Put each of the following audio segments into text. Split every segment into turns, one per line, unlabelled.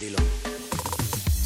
Dile, dilo.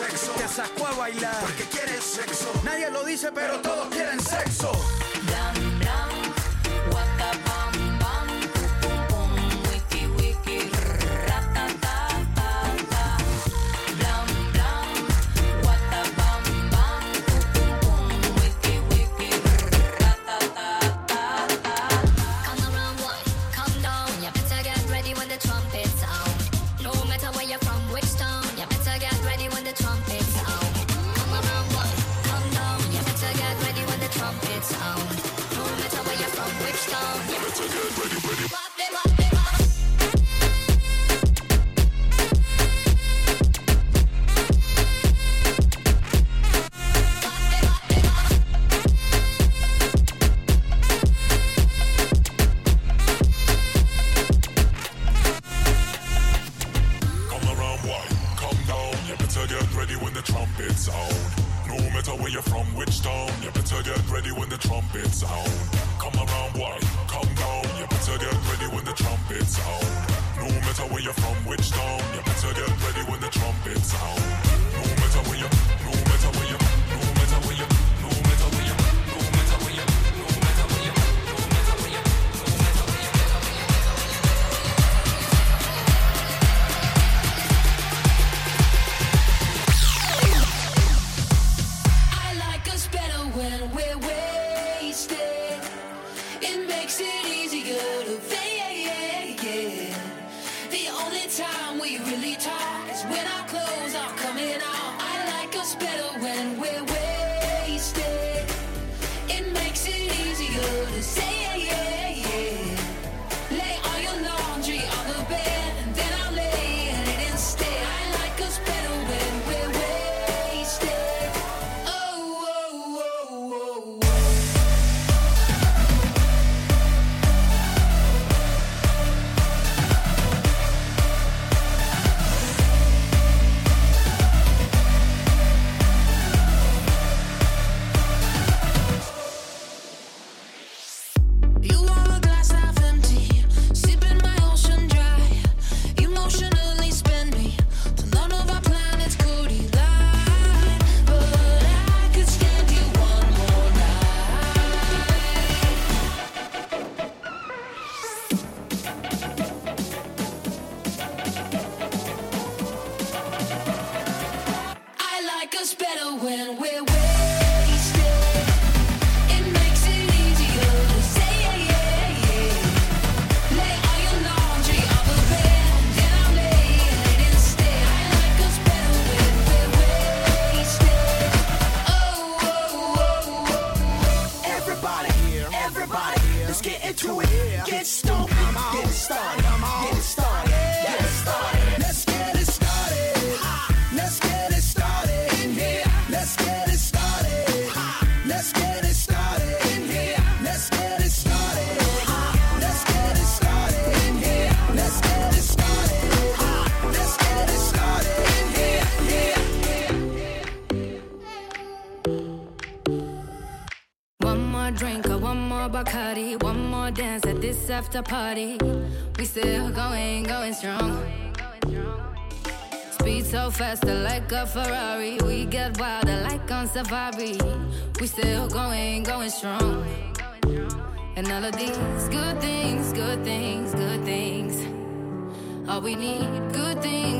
Te sacó a bailar porque quieres sexo. Nadie lo dice, pero todos quieren sexo.
Where you're from, which town, get
it
started, get it started, get it started. Let's get it started. Let's get it started in here. Let's get it started. Let's get it started in here. Let's get it started. Let's get it started in here. Let's get it started. Started.
One more drink one more Bacardi, one dance at this after party. We still going, going strong. Speed so faster like a Ferrari. We get wilder like on safari. We still going, going strong. And all of these good things, good things, good things. All we need, good things,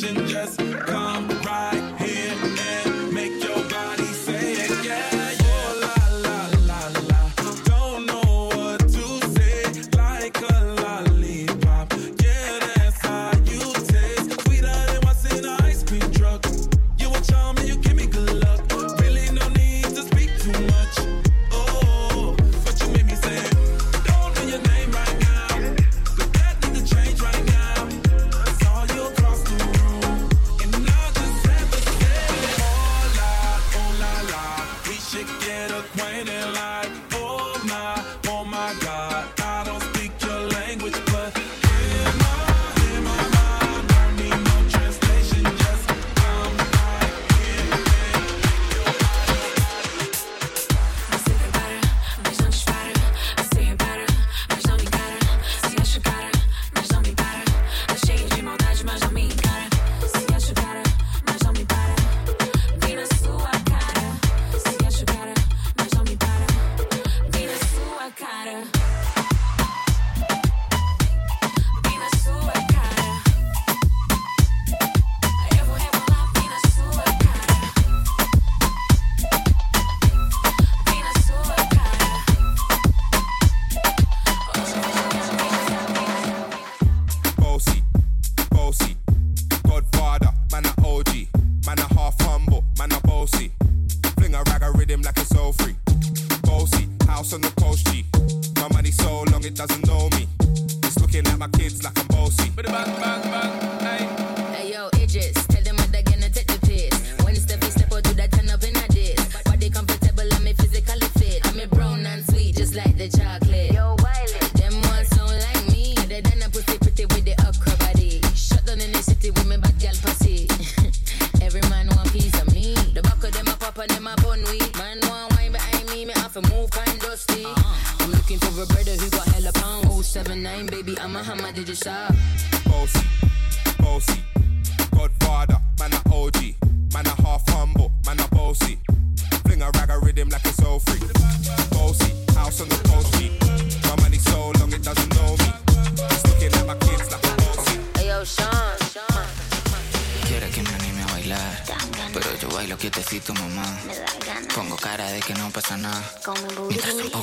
just come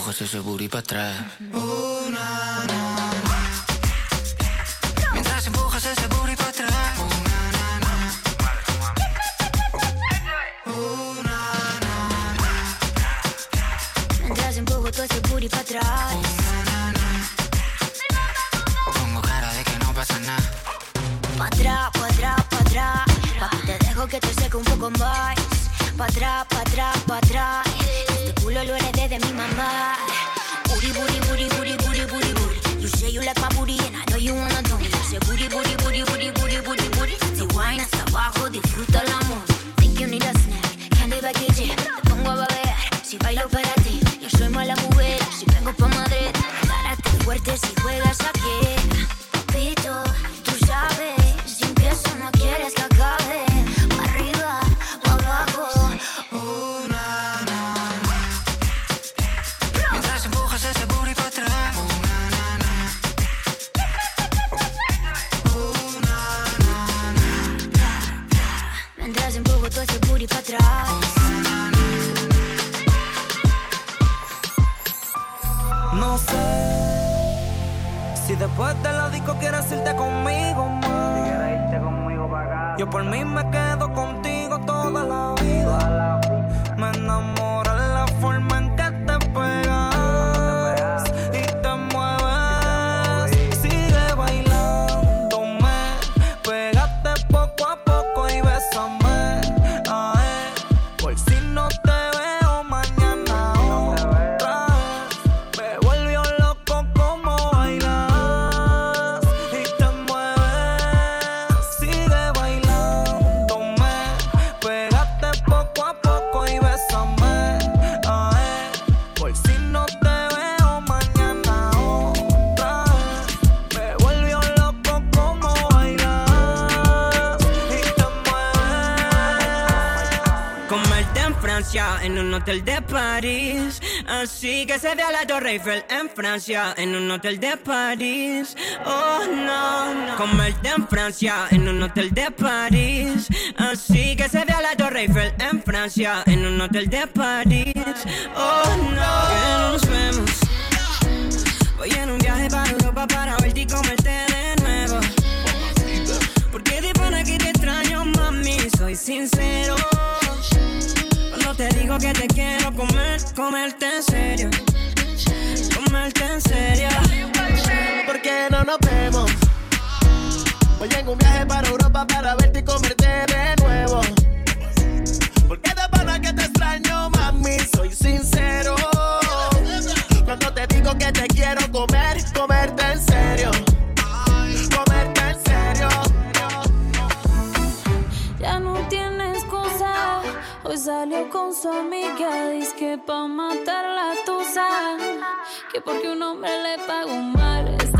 Empujas ese booty para atrás.
En un hotel de París. Así que se ve a la Torre Eiffel en Francia, en un hotel de París. Oh no, no. Comerte en Francia, en un hotel de París. Así que se ve a la Torre Eiffel en Francia, en un hotel de París. Oh no. Que nos vemos. Voy en un viaje para Europa para verte y comerte de nuevo. Porque de pana que te extraño, mami, soy sincero. Te digo que te quiero comer, comerte en serio. Comerte en serio.
¿Por qué no nos vemos? Voy en un viaje para Europa para verte y comerte
su amiga, dice que pa' matar la tusa, que porque un hombre le pagó mal.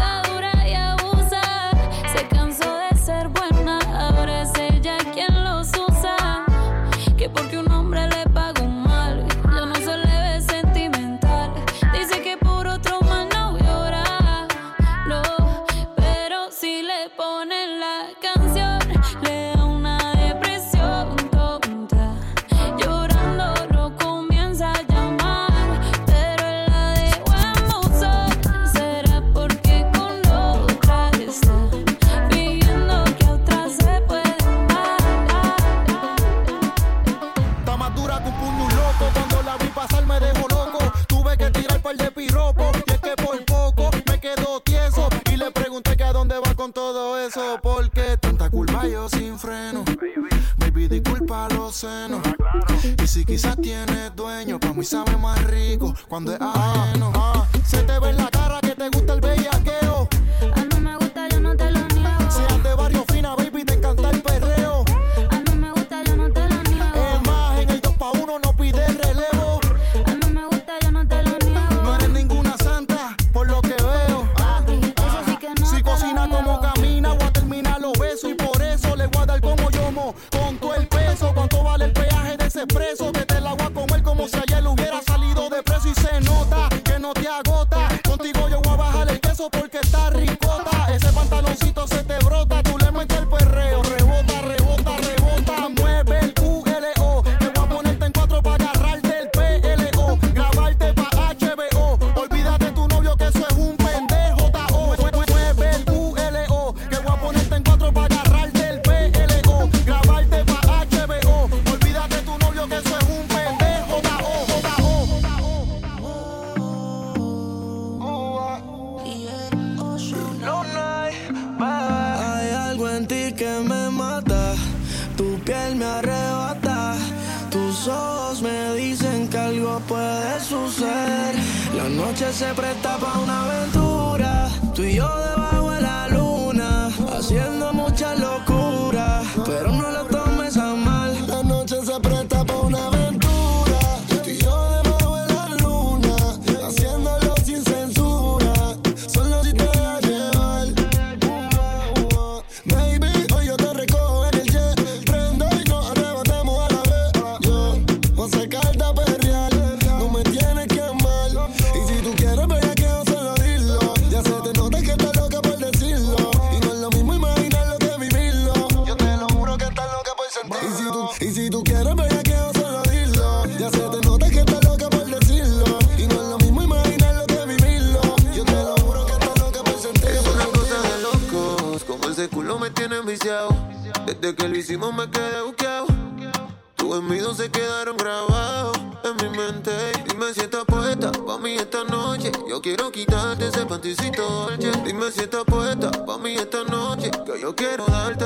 Quizás tiene dueño, pero muy sabe más rico cuando es
no
planta que yo
quiero darte.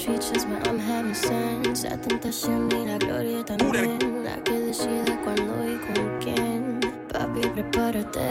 fichas, but I'm having sense. La tentación y la gloria también. La que decide cuándo y con quién. Papi, prepárate.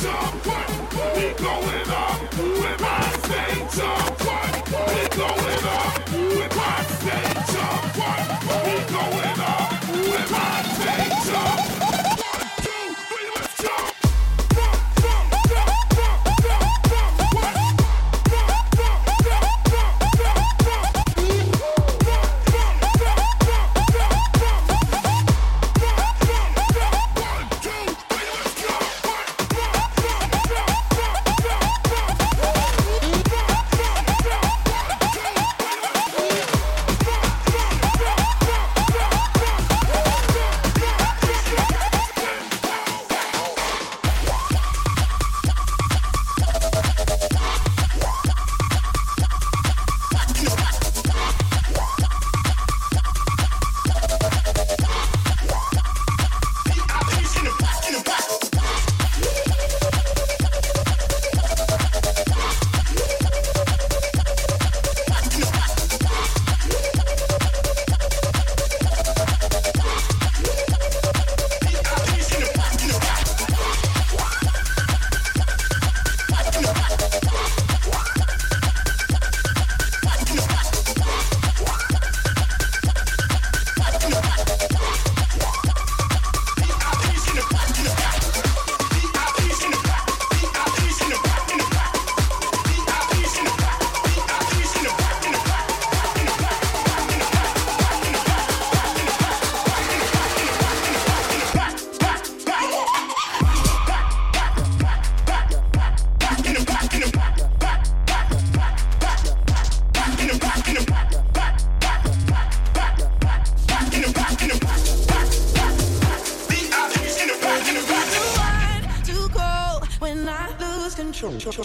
Stop!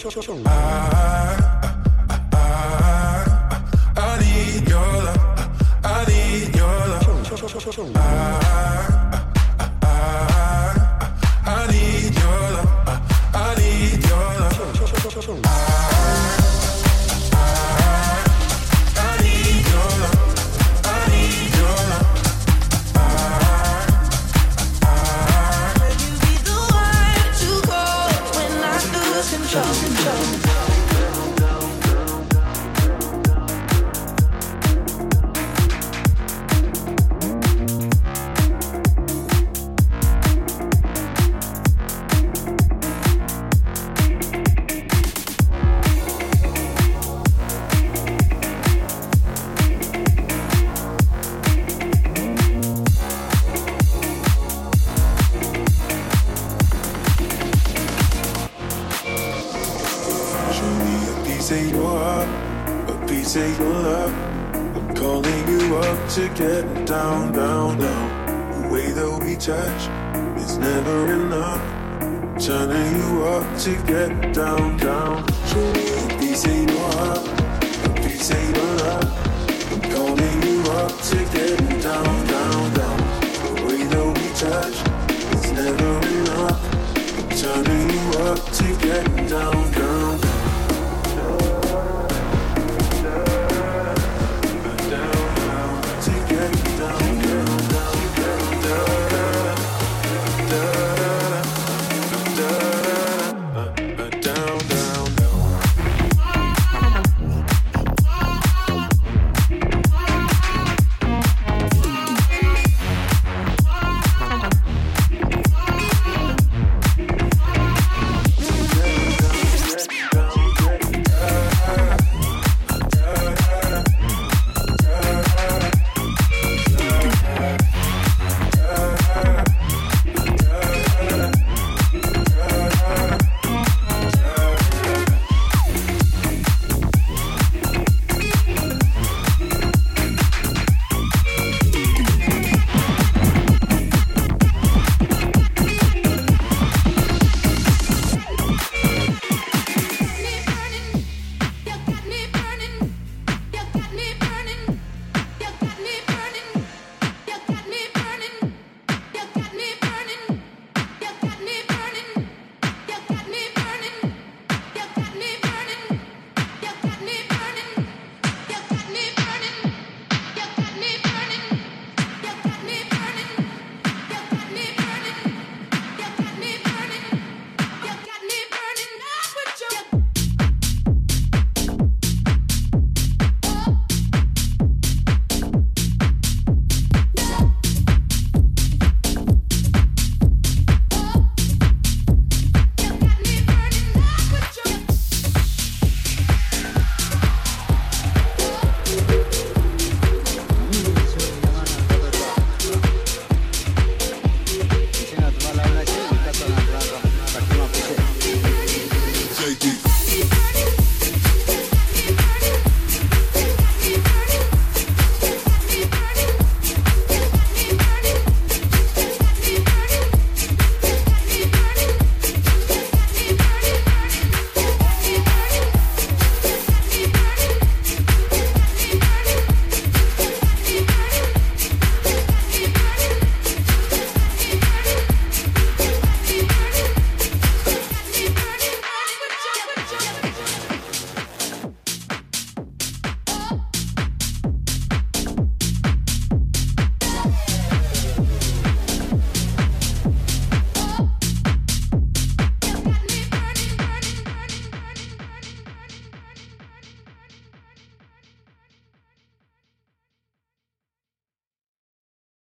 I
Turning you up to get down, down.